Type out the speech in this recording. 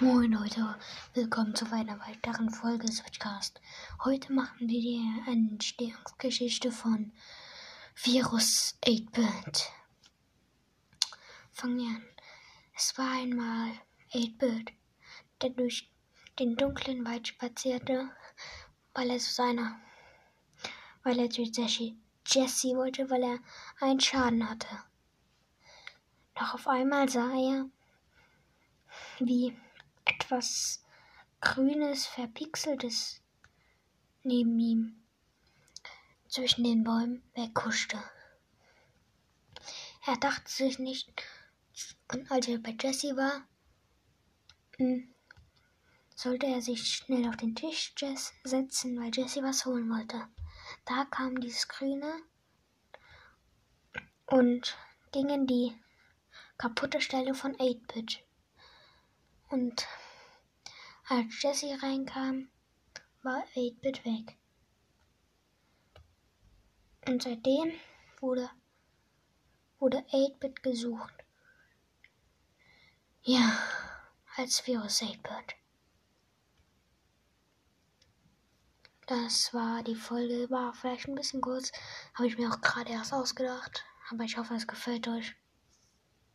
Moin Leute, willkommen zu einer weiteren Folge Switchcast. Heute machen wir die Entstehungsgeschichte von Virus 8-Bit. Fangen wir an. Es war einmal 8-Bit, der durch den dunklen Wald spazierte, weil er zu seiner, weil er zu Jesse, Jesse wollte, weil er einen Schaden hatte. Doch auf einmal sah er, wie etwas Grünes, Verpixeltes neben ihm zwischen den Bäumen wegkuschte. Er dachte sich nicht, und als er bei Jesse war, hm, sollte er sich schnell auf den Tisch setzen, weil Jesse was holen wollte. Da kam dieses Grüne und ging in die kaputte Stelle von 8-Bit. Und als Jesse reinkam, war 8-Bit weg. Und seitdem wurde, wurde 8-Bit gesucht. Ja, als Virus 8-Bit. Das war die Folge, war vielleicht ein bisschen kurz, habe ich mir auch gerade erst ausgedacht. Aber ich hoffe, es gefällt euch.